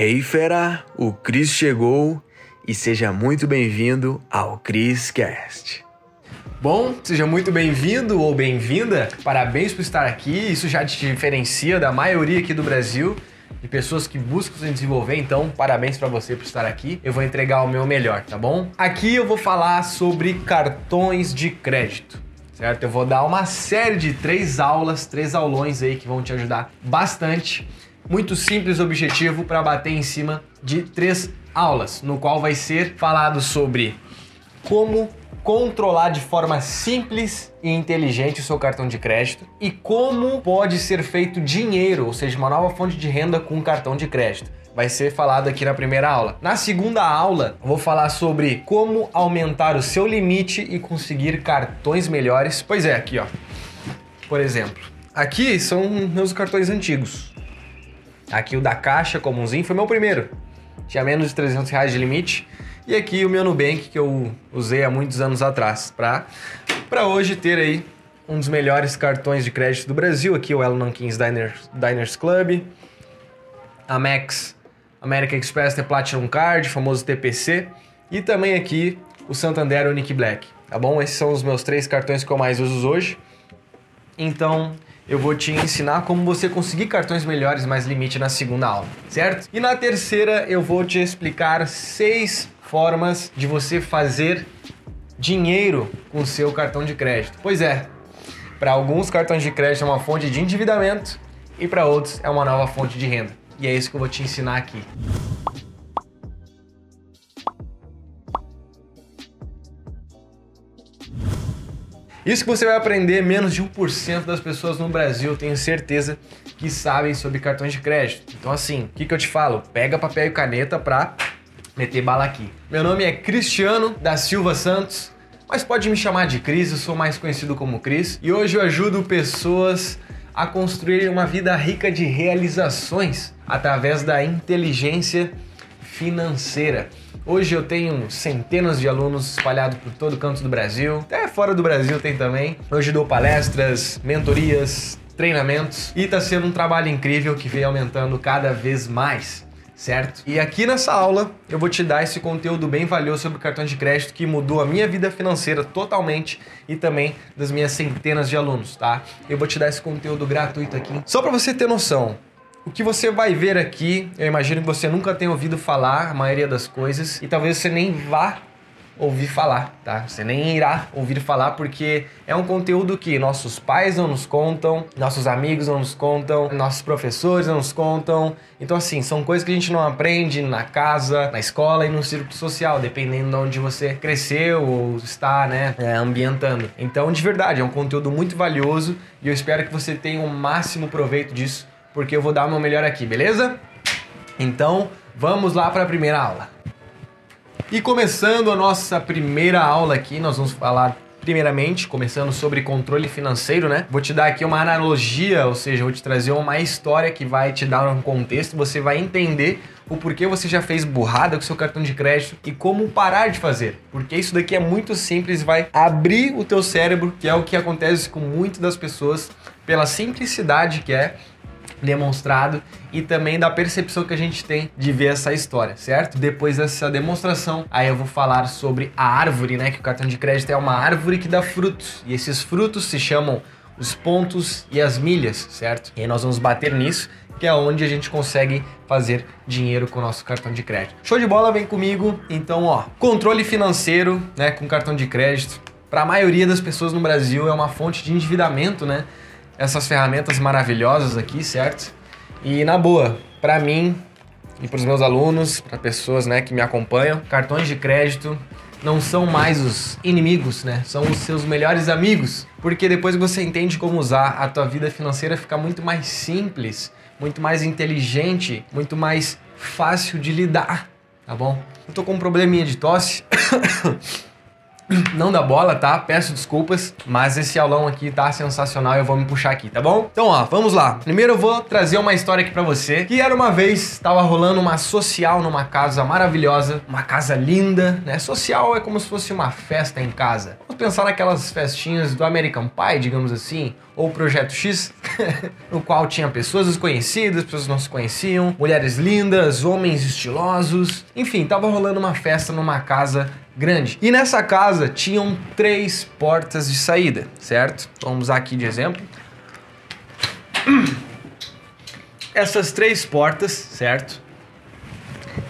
Hey fera, o Cris chegou e seja muito bem-vindo ao Cris Cast. Bom, seja muito bem-vindo ou bem-vinda. Parabéns por estar aqui. Isso já te diferencia da maioria aqui do Brasil de pessoas que buscam se desenvolver. Então, parabéns para você por estar aqui. Eu vou entregar o meu melhor, tá bom? Aqui eu vou falar sobre cartões de crédito. Certo? Eu vou dar uma série de três aulas, três aulões aí que vão te ajudar bastante. Muito simples objetivo para bater em cima de três aulas, no qual vai ser falado sobre como controlar de forma simples e inteligente o seu cartão de crédito e como pode ser feito dinheiro, ou seja, uma nova fonte de renda com cartão de crédito. Vai ser falado aqui na primeira aula. Na segunda aula, vou falar sobre como aumentar o seu limite e conseguir cartões melhores. Pois é, aqui ó. Por exemplo, aqui são meus cartões antigos. Aqui o da Caixa comumzinho foi meu primeiro. Tinha menos de 300 reais de limite e aqui o meu Nubank, que eu usei há muitos anos atrás, para hoje ter aí um dos melhores cartões de crédito do Brasil, aqui o Elo Kings Diners, Diners Club, a Max American Express The Platinum Card, famoso TPC, e também aqui o Santander Unique Black, tá bom? Esses são os meus três cartões que eu mais uso hoje. Então, eu vou te ensinar como você conseguir cartões melhores mais limite na segunda aula, certo? E na terceira eu vou te explicar seis formas de você fazer dinheiro com seu cartão de crédito. Pois é, para alguns cartões de crédito é uma fonte de endividamento e para outros é uma nova fonte de renda. E é isso que eu vou te ensinar aqui. Isso que você vai aprender, menos de 1% das pessoas no Brasil, tenho certeza, que sabem sobre cartões de crédito. Então assim, o que, que eu te falo? Pega papel e caneta para meter bala aqui. Meu nome é Cristiano da Silva Santos, mas pode me chamar de Cris, eu sou mais conhecido como Cris, e hoje eu ajudo pessoas a construir uma vida rica de realizações através da inteligência financeira. Hoje eu tenho centenas de alunos espalhados por todo canto do Brasil, até fora do Brasil tem também. Hoje dou palestras, mentorias, treinamentos e está sendo um trabalho incrível que vem aumentando cada vez mais certo? E aqui nessa aula eu vou te dar esse conteúdo bem valioso sobre cartões de crédito que mudou a minha vida financeira totalmente e também das minhas centenas de alunos, tá? Eu vou te dar esse conteúdo gratuito aqui, só para você ter noção. O que você vai ver aqui, eu imagino que você nunca tenha ouvido falar a maioria das coisas e talvez você nem vá ouvir falar, tá? Você nem irá ouvir falar porque é um conteúdo que nossos pais não nos contam, nossos amigos não nos contam, nossos professores não nos contam. Então, assim, são coisas que a gente não aprende na casa, na escola e no círculo social, dependendo de onde você cresceu ou está, né, é, ambientando. Então, de verdade, é um conteúdo muito valioso e eu espero que você tenha o máximo proveito disso, porque eu vou dar o meu melhor aqui, beleza? Então, vamos lá para a primeira aula. E começando a nossa primeira aula aqui, nós vamos falar primeiramente, começando sobre controle financeiro, né? Vou te dar aqui uma analogia, ou seja, vou te trazer uma história que vai te dar um contexto, você vai entender o porquê você já fez burrada com seu cartão de crédito e como parar de fazer. Porque isso daqui é muito simples, vai abrir o teu cérebro, que é o que acontece com muitas das pessoas, pela simplicidade que é demonstrado e também da percepção que a gente tem de ver essa história, certo? Depois dessa demonstração, aí eu vou falar sobre a árvore, né? Que o cartão de crédito é uma árvore que dá frutos e esses frutos se chamam os pontos e as milhas, certo? E aí nós vamos bater nisso, que é onde a gente consegue fazer dinheiro com o nosso cartão de crédito. Show de bola, vem comigo. Então, ó, controle financeiro, né, com cartão de crédito, para a maioria das pessoas no Brasil é uma fonte de endividamento, né? Essas ferramentas maravilhosas aqui, certo? E na boa, para mim e para os meus alunos, para pessoas, né, que me acompanham, cartões de crédito não são mais os inimigos, né? São os seus melhores amigos, porque depois que você entende como usar, a tua vida financeira fica muito mais simples, muito mais inteligente, muito mais fácil de lidar, tá bom? Eu tô com um probleminha de tosse. não dá bola, tá? Peço desculpas, mas esse aulão aqui tá sensacional eu vou me puxar aqui, tá bom? Então, ó, vamos lá. Primeiro eu vou trazer uma história aqui para você, que era uma vez, tava rolando uma social numa casa maravilhosa, uma casa linda, né? Social é como se fosse uma festa em casa. Vamos pensar naquelas festinhas do American Pie, digamos assim, ou Projeto X, no qual tinha pessoas desconhecidas, pessoas não se conheciam, mulheres lindas, homens estilosos, enfim, tava rolando uma festa numa casa grande. E nessa casa tinham três portas de saída, certo? Vamos usar aqui de exemplo. Essas três portas, certo?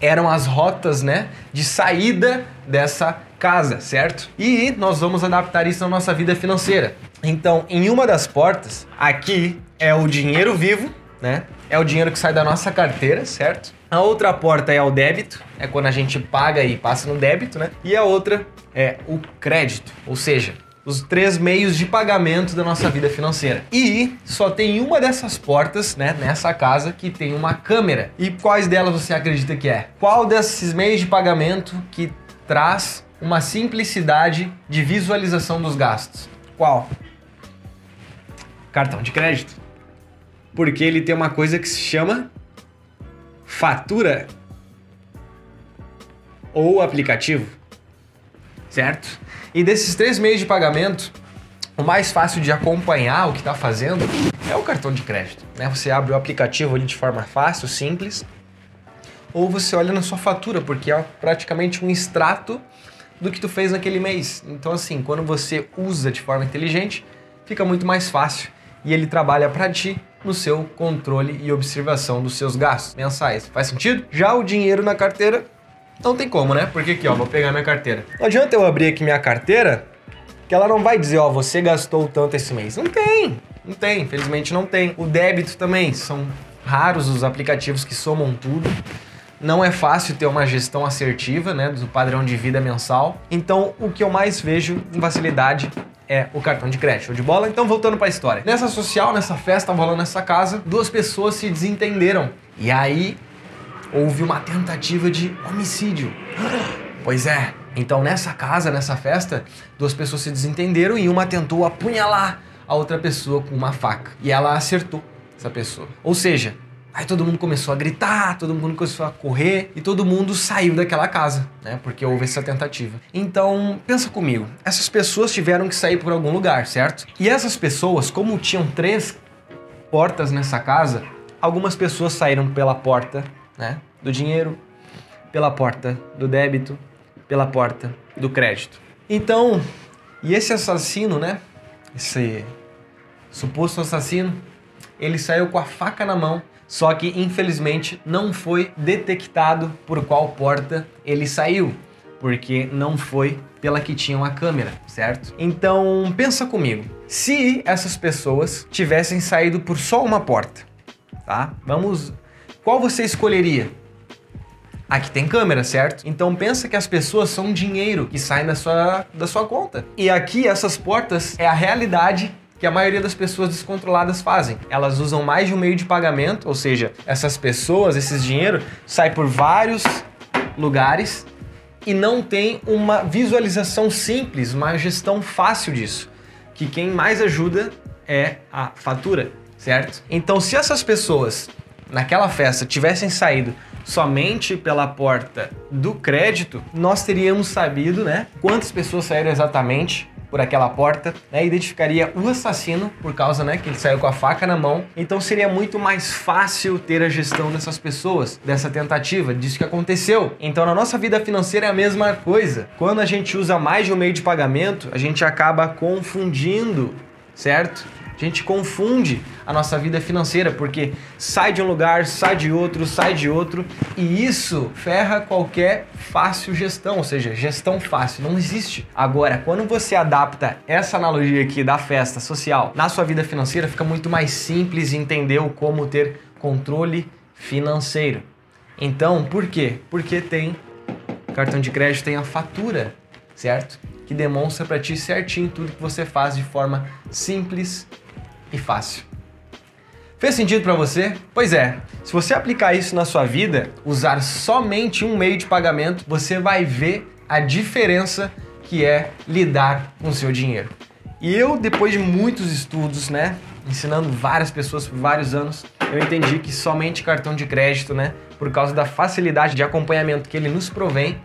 Eram as rotas, né, de saída dessa casa, certo? E nós vamos adaptar isso na nossa vida financeira. Então, em uma das portas, aqui é o dinheiro vivo, né? É o dinheiro que sai da nossa carteira, certo? A outra porta é o débito, é quando a gente paga e passa no débito, né? E a outra é o crédito, ou seja, os três meios de pagamento da nossa vida financeira. E só tem uma dessas portas, né, nessa casa que tem uma câmera. E quais delas você acredita que é? Qual desses meios de pagamento que traz uma simplicidade de visualização dos gastos? Qual? Cartão de crédito. Porque ele tem uma coisa que se chama fatura ou aplicativo, certo? E desses três meios de pagamento, o mais fácil de acompanhar o que está fazendo é o cartão de crédito. Né? Você abre o aplicativo ali de forma fácil, simples, ou você olha na sua fatura, porque é praticamente um extrato do que tu fez naquele mês. Então, assim, quando você usa de forma inteligente, fica muito mais fácil e ele trabalha para ti no seu controle e observação dos seus gastos mensais. Faz sentido? Já o dinheiro na carteira não tem como, né? Porque aqui, ó, vou pegar minha carteira. Não adianta eu abrir aqui minha carteira, que ela não vai dizer, ó, você gastou tanto esse mês. Não tem, não tem, infelizmente não tem. O débito também, são raros os aplicativos que somam tudo. Não é fácil ter uma gestão assertiva, né, do padrão de vida mensal. Então, o que eu mais vejo em facilidade é o cartão de crédito. de bola? Então, voltando para a história. Nessa social, nessa festa, rolando nessa casa, duas pessoas se desentenderam. E aí, houve uma tentativa de homicídio. Pois é. Então, nessa casa, nessa festa, duas pessoas se desentenderam e uma tentou apunhalar a outra pessoa com uma faca. E ela acertou essa pessoa. Ou seja, aí todo mundo começou a gritar, todo mundo começou a correr e todo mundo saiu daquela casa, né? Porque houve essa tentativa. Então, pensa comigo. Essas pessoas tiveram que sair por algum lugar, certo? E essas pessoas, como tinham três portas nessa casa, algumas pessoas saíram pela porta né, do dinheiro, pela porta do débito, pela porta do crédito. Então, e esse assassino, né, esse suposto assassino, ele saiu com a faca na mão, só que infelizmente não foi detectado por qual porta ele saiu, porque não foi pela que tinha uma câmera, certo? Então, pensa comigo. Se essas pessoas tivessem saído por só uma porta, tá? Vamos qual você escolheria? Aqui tem câmera, certo? Então pensa que as pessoas são dinheiro que sai da sua, da sua conta. E aqui essas portas é a realidade que a maioria das pessoas descontroladas fazem. Elas usam mais de um meio de pagamento, ou seja, essas pessoas, esses dinheiro, sai por vários lugares e não tem uma visualização simples, uma gestão fácil disso. Que quem mais ajuda é a fatura, certo? Então, se essas pessoas naquela festa tivessem saído somente pela porta do crédito, nós teríamos sabido, né, quantas pessoas saíram exatamente por aquela porta, né, identificaria o assassino por causa, né, que ele saiu com a faca na mão. Então seria muito mais fácil ter a gestão dessas pessoas, dessa tentativa, disso que aconteceu. Então na nossa vida financeira é a mesma coisa. Quando a gente usa mais de um meio de pagamento, a gente acaba confundindo, certo? Gente confunde a nossa vida financeira porque sai de um lugar, sai de outro, sai de outro e isso ferra qualquer fácil gestão, ou seja, gestão fácil não existe. Agora, quando você adapta essa analogia aqui da festa social na sua vida financeira, fica muito mais simples entender como ter controle financeiro. Então, por quê? Porque tem cartão de crédito, tem a fatura, certo? Que demonstra para ti certinho tudo que você faz de forma simples e fácil. Fez sentido para você? Pois é. Se você aplicar isso na sua vida, usar somente um meio de pagamento, você vai ver a diferença que é lidar com o seu dinheiro. E eu, depois de muitos estudos, né, ensinando várias pessoas por vários anos, eu entendi que somente cartão de crédito, né, por causa da facilidade de acompanhamento que ele nos provém,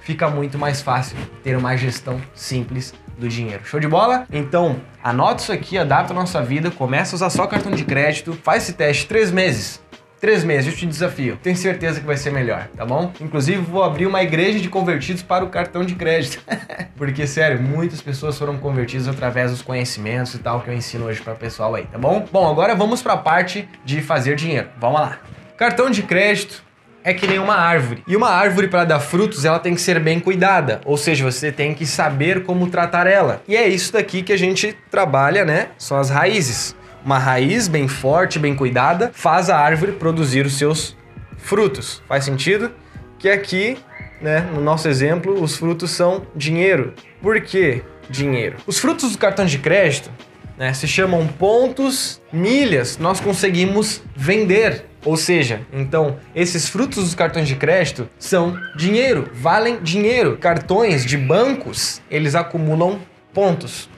fica muito mais fácil ter uma gestão simples do dinheiro. Show de bola? Então, anota isso aqui, adapta a nossa vida, começa a usar só cartão de crédito, faz esse teste três meses. Três meses, eu te desafio. Tenho certeza que vai ser melhor, tá bom? Inclusive, vou abrir uma igreja de convertidos para o cartão de crédito. Porque, sério, muitas pessoas foram convertidas através dos conhecimentos e tal que eu ensino hoje para o pessoal aí, tá bom? Bom, agora vamos para a parte de fazer dinheiro. Vamos lá. Cartão de crédito é que nem uma árvore. E uma árvore para dar frutos, ela tem que ser bem cuidada, ou seja, você tem que saber como tratar ela. E é isso daqui que a gente trabalha, né? São as raízes uma raiz bem forte, bem cuidada, faz a árvore produzir os seus frutos. Faz sentido? Que aqui, né, no nosso exemplo, os frutos são dinheiro. Por que dinheiro? Os frutos do cartão de crédito né, se chamam pontos, milhas, nós conseguimos vender. Ou seja, então, esses frutos dos cartões de crédito são dinheiro, valem dinheiro. Cartões de bancos, eles acumulam pontos.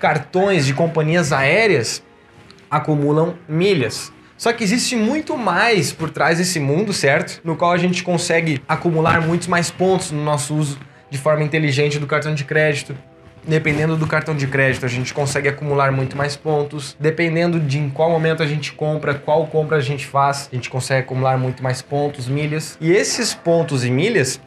Cartões de companhias aéreas acumulam milhas. Só que existe muito mais por trás desse mundo, certo? No qual a gente consegue acumular muitos mais pontos no nosso uso de forma inteligente do cartão de crédito. Dependendo do cartão de crédito, a gente consegue acumular muito mais pontos. Dependendo de em qual momento a gente compra, qual compra a gente faz, a gente consegue acumular muito mais pontos, milhas. E esses pontos e milhas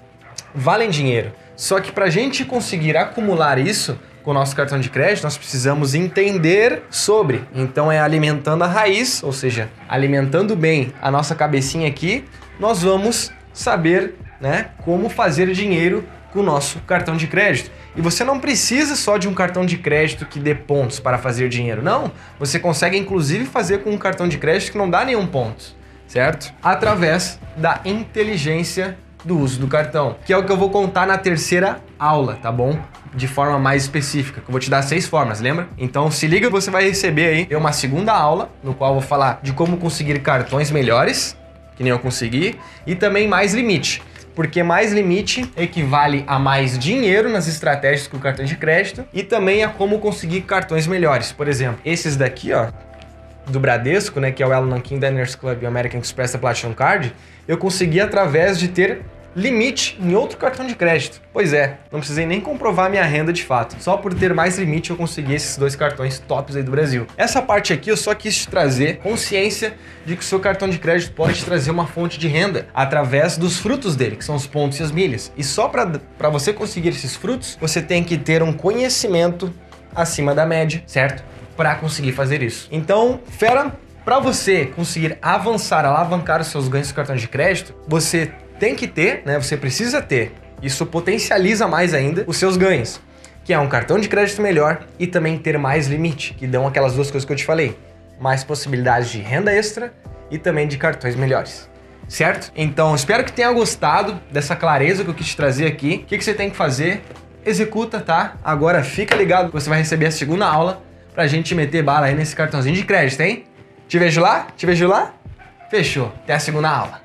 valem dinheiro. Só que para a gente conseguir acumular isso, com o nosso cartão de crédito, nós precisamos entender sobre. Então é alimentando a raiz, ou seja, alimentando bem a nossa cabecinha aqui, nós vamos saber, né, como fazer dinheiro com o nosso cartão de crédito. E você não precisa só de um cartão de crédito que dê pontos para fazer dinheiro. Não, você consegue inclusive fazer com um cartão de crédito que não dá nenhum ponto, certo? Através da inteligência do uso do cartão, que é o que eu vou contar na terceira aula, tá bom? De forma mais específica, que eu vou te dar seis formas, lembra? Então se liga, você vai receber aí uma segunda aula, no qual eu vou falar de como conseguir cartões melhores, que nem eu consegui, e também mais limite. Porque mais limite equivale a mais dinheiro nas estratégias com cartão de crédito e também a como conseguir cartões melhores. Por exemplo, esses daqui, ó, do Bradesco, né, que é o Elo Nankin Diners Club e American Express Platinum Card, eu consegui através de ter limite em outro cartão de crédito. Pois é, não precisei nem comprovar minha renda de fato. Só por ter mais limite eu consegui esses dois cartões tops aí do Brasil. Essa parte aqui eu só quis te trazer consciência de que o seu cartão de crédito pode trazer uma fonte de renda através dos frutos dele, que são os pontos e as milhas. E só para você conseguir esses frutos, você tem que ter um conhecimento acima da média, certo? Para conseguir fazer isso. Então, fera, para você conseguir avançar, alavancar os seus ganhos do cartão de crédito, você tem que ter, né? Você precisa ter. Isso potencializa mais ainda os seus ganhos, que é um cartão de crédito melhor e também ter mais limite, que dão aquelas duas coisas que eu te falei, mais possibilidades de renda extra e também de cartões melhores. Certo? Então, espero que tenha gostado dessa clareza que eu quis te trazer aqui. O que, que você tem que fazer? Executa, tá? Agora fica ligado que você vai receber a segunda aula pra gente meter bala aí nesse cartãozinho de crédito, hein? Te vejo lá? Te vejo lá? Fechou. Até a segunda aula.